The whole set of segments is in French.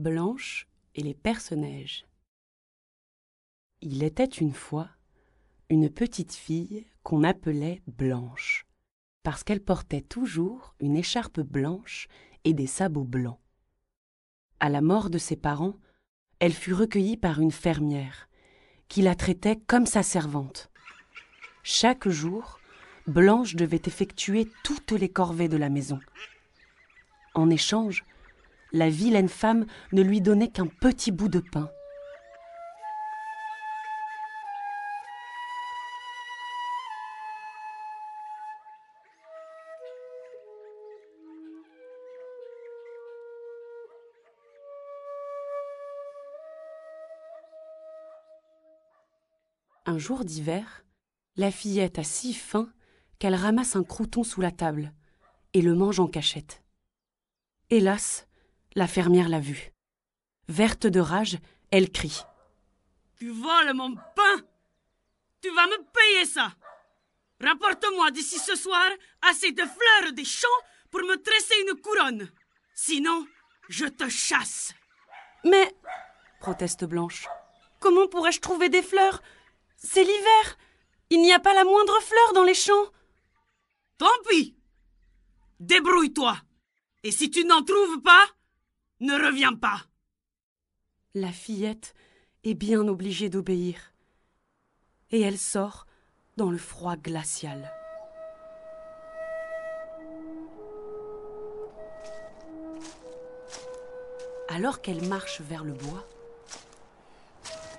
Blanche et les Perce-Neige. Il était une fois une petite fille qu'on appelait Blanche, parce qu'elle portait toujours une écharpe blanche et des sabots blancs. À la mort de ses parents, elle fut recueillie par une fermière, qui la traitait comme sa servante. Chaque jour, Blanche devait effectuer toutes les corvées de la maison. En échange, la vilaine femme ne lui donnait qu'un petit bout de pain. Un jour d'hiver, la fillette a si faim qu'elle ramasse un crouton sous la table et le mange en cachette. Hélas, la fermière l'a vue. Verte de rage, elle crie. Tu voles mon pain Tu vas me payer ça Rapporte-moi d'ici ce soir assez de fleurs des champs pour me tresser une couronne. Sinon, je te chasse. Mais, proteste Blanche, comment pourrais-je trouver des fleurs? C'est l'hiver. Il n'y a pas la moindre fleur dans les champs. Tant pis. Débrouille-toi. Et si tu n'en trouves pas, ne reviens pas. La fillette est bien obligée d'obéir. Et elle sort dans le froid glacial. Alors qu'elle marche vers le bois,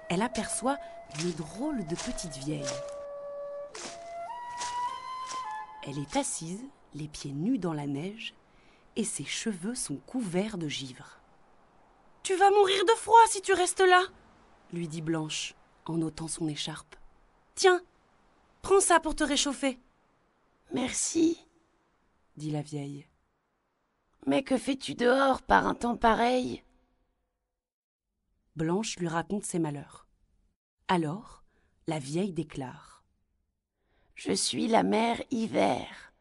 elle aperçoit une drôle de petite vieille. Elle est assise, les pieds nus dans la neige, et ses cheveux sont couverts de givre. Tu vas mourir de froid si tu restes là, lui dit Blanche en ôtant son écharpe. Tiens, prends ça pour te réchauffer. Merci, dit la vieille. Mais que fais-tu dehors par un temps pareil? Blanche lui raconte ses malheurs. Alors, la vieille déclare. Je suis la mère hiver,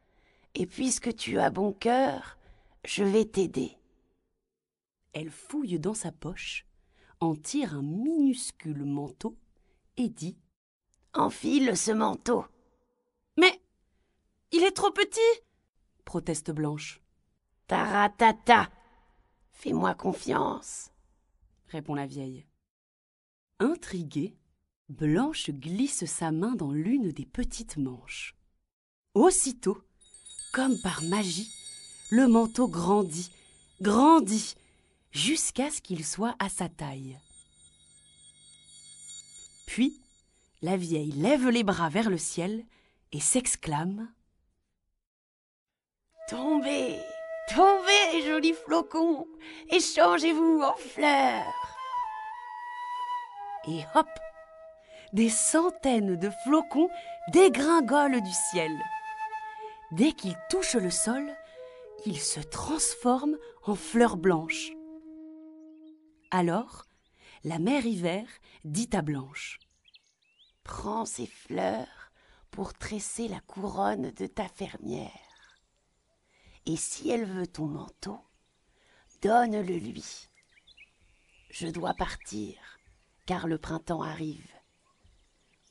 et puisque tu as bon cœur, je vais t'aider. Elle fouille dans sa poche, en tire un minuscule manteau et dit Enfile ce manteau. Mais il est trop petit proteste Blanche. Taratata Fais-moi confiance répond la vieille. Intriguée, Blanche glisse sa main dans l'une des petites manches. Aussitôt, comme par magie, le manteau grandit, grandit, jusqu'à ce qu'il soit à sa taille. Puis, la vieille lève les bras vers le ciel et s'exclame Tombez, tombez, jolis flocons, et changez-vous en fleurs. Et hop, des centaines de flocons dégringolent du ciel. Dès qu'ils touchent le sol, ils se transforment en fleurs blanches. Alors, la mère hiver dit à Blanche Prends ces fleurs pour tresser la couronne de ta fermière. Et si elle veut ton manteau, donne-le lui. Je dois partir, car le printemps arrive.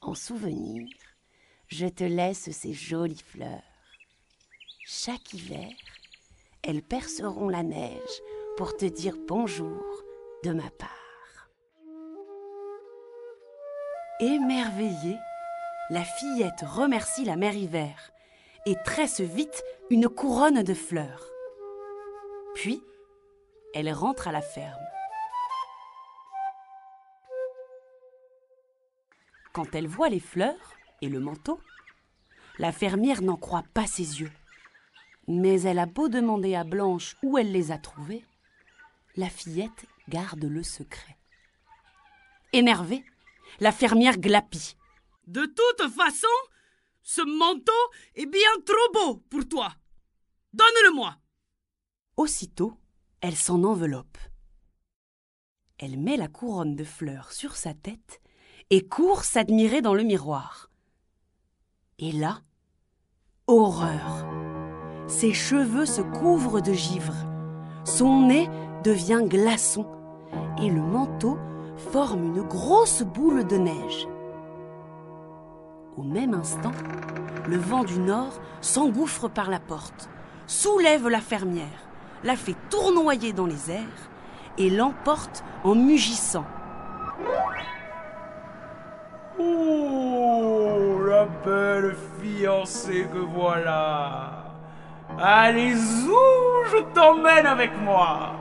En souvenir, je te laisse ces jolies fleurs. Chaque hiver, elles perceront la neige pour te dire bonjour de ma part. Émerveillée, la fillette remercie la mère hiver et tresse vite une couronne de fleurs. Puis, elle rentre à la ferme. Quand elle voit les fleurs et le manteau, La fermière n'en croit pas ses yeux. Mais elle a beau demander à Blanche où elle les a trouvés, la fillette garde le secret. Énervée, la fermière glapit. De toute façon, ce manteau est bien trop beau pour toi. Donne-le-moi. Aussitôt, elle s'en enveloppe. Elle met la couronne de fleurs sur sa tête et court s'admirer dans le miroir. Et là, horreur. Ses cheveux se couvrent de givre, son nez devient glaçon et le manteau forme une grosse boule de neige. Au même instant, le vent du nord s'engouffre par la porte, soulève la fermière, la fait tournoyer dans les airs et l'emporte en mugissant. Oh, la belle fiancée que voilà. Allez, où je t'emmène avec moi.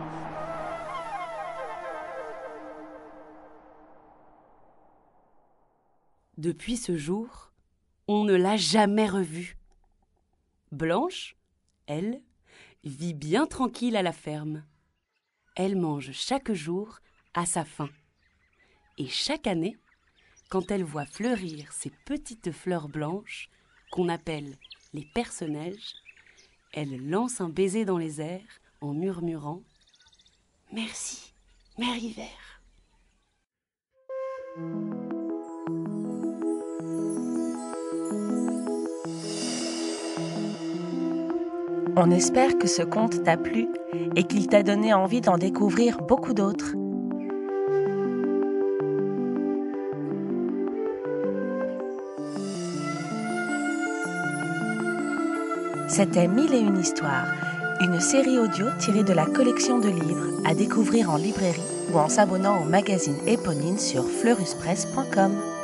Depuis ce jour, on ne l'a jamais revue. Blanche, elle, vit bien tranquille à la ferme. Elle mange chaque jour à sa faim. Et chaque année, quand elle voit fleurir ces petites fleurs blanches qu'on appelle les personnages, elle lance un baiser dans les airs en murmurant Merci, Mère Hiver. On espère que ce conte t'a plu et qu'il t'a donné envie d'en découvrir beaucoup d'autres. C'était Mille et une histoires, une série audio tirée de la collection de livres à découvrir en librairie ou en s'abonnant au magazine Éponine sur fleuruspresse.com.